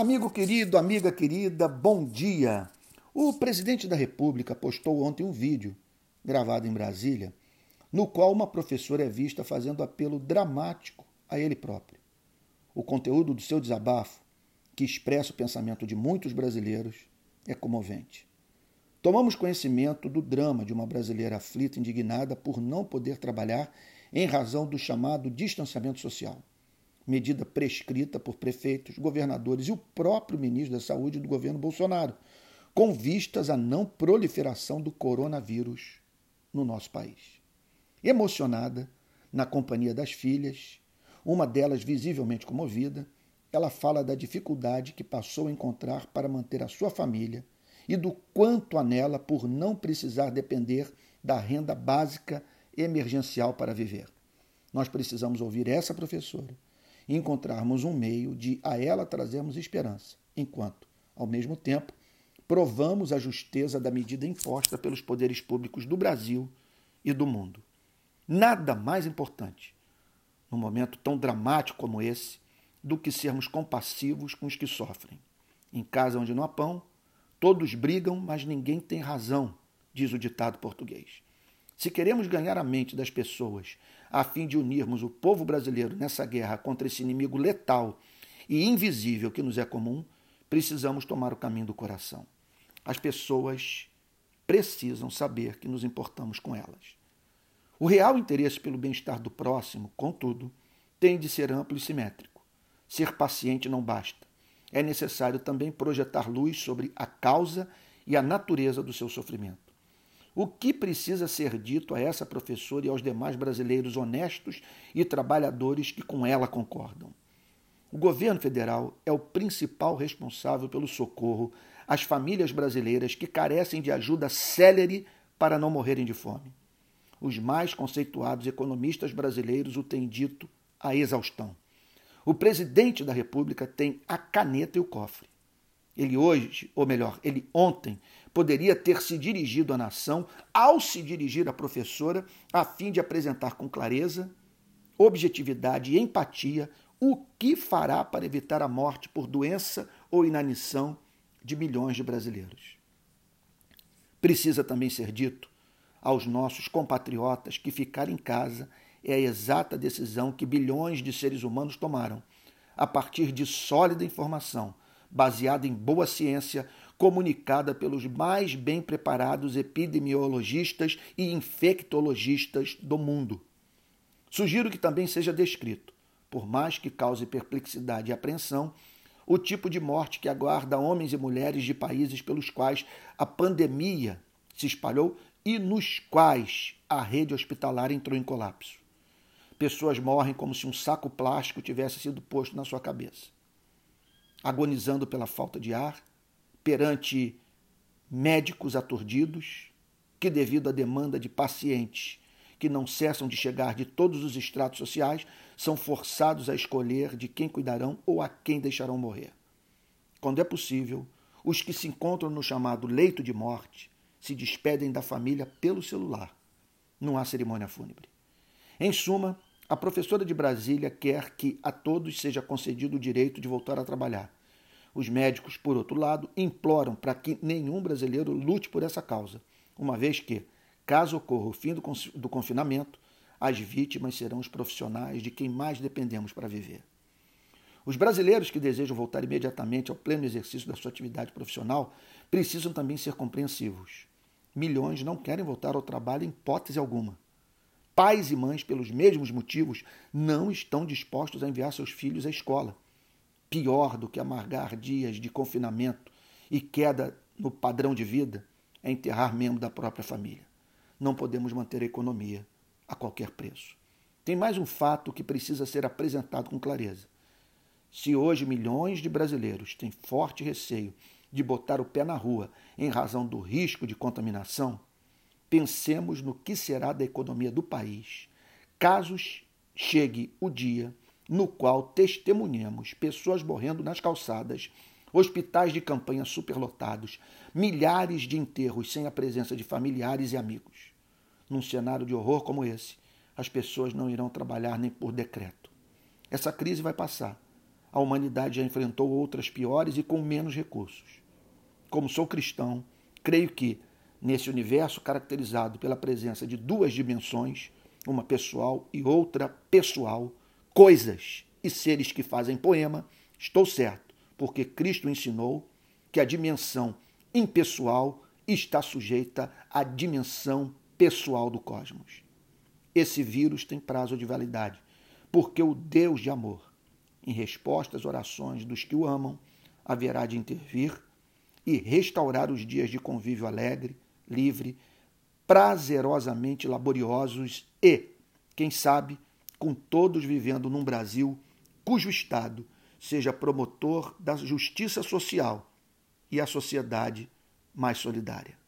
Amigo querido, amiga querida, bom dia. O presidente da República postou ontem um vídeo, gravado em Brasília, no qual uma professora é vista fazendo apelo dramático a ele próprio. O conteúdo do seu desabafo, que expressa o pensamento de muitos brasileiros, é comovente. Tomamos conhecimento do drama de uma brasileira aflita e indignada por não poder trabalhar em razão do chamado distanciamento social medida prescrita por prefeitos, governadores e o próprio ministro da Saúde do governo Bolsonaro, com vistas à não proliferação do coronavírus no nosso país. Emocionada, na companhia das filhas, uma delas visivelmente comovida, ela fala da dificuldade que passou a encontrar para manter a sua família e do quanto anela por não precisar depender da renda básica emergencial para viver. Nós precisamos ouvir essa professora encontrarmos um meio de a ela trazermos esperança, enquanto, ao mesmo tempo, provamos a justeza da medida imposta pelos poderes públicos do Brasil e do mundo. Nada mais importante, num momento tão dramático como esse, do que sermos compassivos com os que sofrem. Em casa onde não há pão, todos brigam, mas ninguém tem razão, diz o ditado português. Se queremos ganhar a mente das pessoas a fim de unirmos o povo brasileiro nessa guerra contra esse inimigo letal e invisível que nos é comum, precisamos tomar o caminho do coração. As pessoas precisam saber que nos importamos com elas. O real interesse pelo bem-estar do próximo, contudo, tem de ser amplo e simétrico. Ser paciente não basta. É necessário também projetar luz sobre a causa e a natureza do seu sofrimento. O que precisa ser dito a essa professora e aos demais brasileiros honestos e trabalhadores que com ela concordam? O governo federal é o principal responsável pelo socorro às famílias brasileiras que carecem de ajuda célere para não morrerem de fome. Os mais conceituados economistas brasileiros o têm dito a exaustão. O presidente da República tem a caneta e o cofre. Ele hoje, ou melhor, ele ontem, poderia ter se dirigido à nação ao se dirigir à professora, a fim de apresentar com clareza, objetividade e empatia o que fará para evitar a morte por doença ou inanição de milhões de brasileiros. Precisa também ser dito aos nossos compatriotas que ficar em casa é a exata decisão que bilhões de seres humanos tomaram, a partir de sólida informação baseada em boa ciência, comunicada pelos mais bem preparados epidemiologistas e infectologistas do mundo. Sugiro que também seja descrito, por mais que cause perplexidade e apreensão, o tipo de morte que aguarda homens e mulheres de países pelos quais a pandemia se espalhou e nos quais a rede hospitalar entrou em colapso. Pessoas morrem como se um saco plástico tivesse sido posto na sua cabeça agonizando pela falta de ar, perante médicos aturdidos, que, devido à demanda de pacientes que não cessam de chegar de todos os estratos sociais, são forçados a escolher de quem cuidarão ou a quem deixarão morrer. Quando é possível, os que se encontram no chamado leito de morte se despedem da família pelo celular. Não há cerimônia fúnebre. Em suma, a professora de Brasília quer que a todos seja concedido o direito de voltar a trabalhar. Os médicos, por outro lado, imploram para que nenhum brasileiro lute por essa causa, uma vez que, caso ocorra o fim do confinamento, as vítimas serão os profissionais de quem mais dependemos para viver. Os brasileiros que desejam voltar imediatamente ao pleno exercício da sua atividade profissional precisam também ser compreensivos. Milhões não querem voltar ao trabalho em hipótese alguma. Pais e mães, pelos mesmos motivos, não estão dispostos a enviar seus filhos à escola. Pior do que amargar dias de confinamento e queda no padrão de vida é enterrar membro da própria família. Não podemos manter a economia a qualquer preço. Tem mais um fato que precisa ser apresentado com clareza. Se hoje milhões de brasileiros têm forte receio de botar o pé na rua em razão do risco de contaminação, pensemos no que será da economia do país, caso chegue o dia no qual testemunhemos pessoas morrendo nas calçadas, hospitais de campanha superlotados, milhares de enterros sem a presença de familiares e amigos. Num cenário de horror como esse, as pessoas não irão trabalhar nem por decreto. Essa crise vai passar. a humanidade já enfrentou outras piores e com menos recursos. Como sou cristão, creio que, nesse universo caracterizado pela presença de duas dimensões, uma pessoal e outra pessoal, coisas e seres que fazem poema, estou certo, porque Cristo ensinou que a dimensão impessoal está sujeita à dimensão pessoal do cosmos. Esse vírus tem prazo de validade, porque o Deus de amor, em resposta às orações dos que o amam, haverá de intervir e restaurar os dias de convívio alegre, livre, prazerosamente laboriosos e, quem sabe, com todos vivendo num Brasil cujo Estado seja promotor da justiça social e a sociedade mais solidária.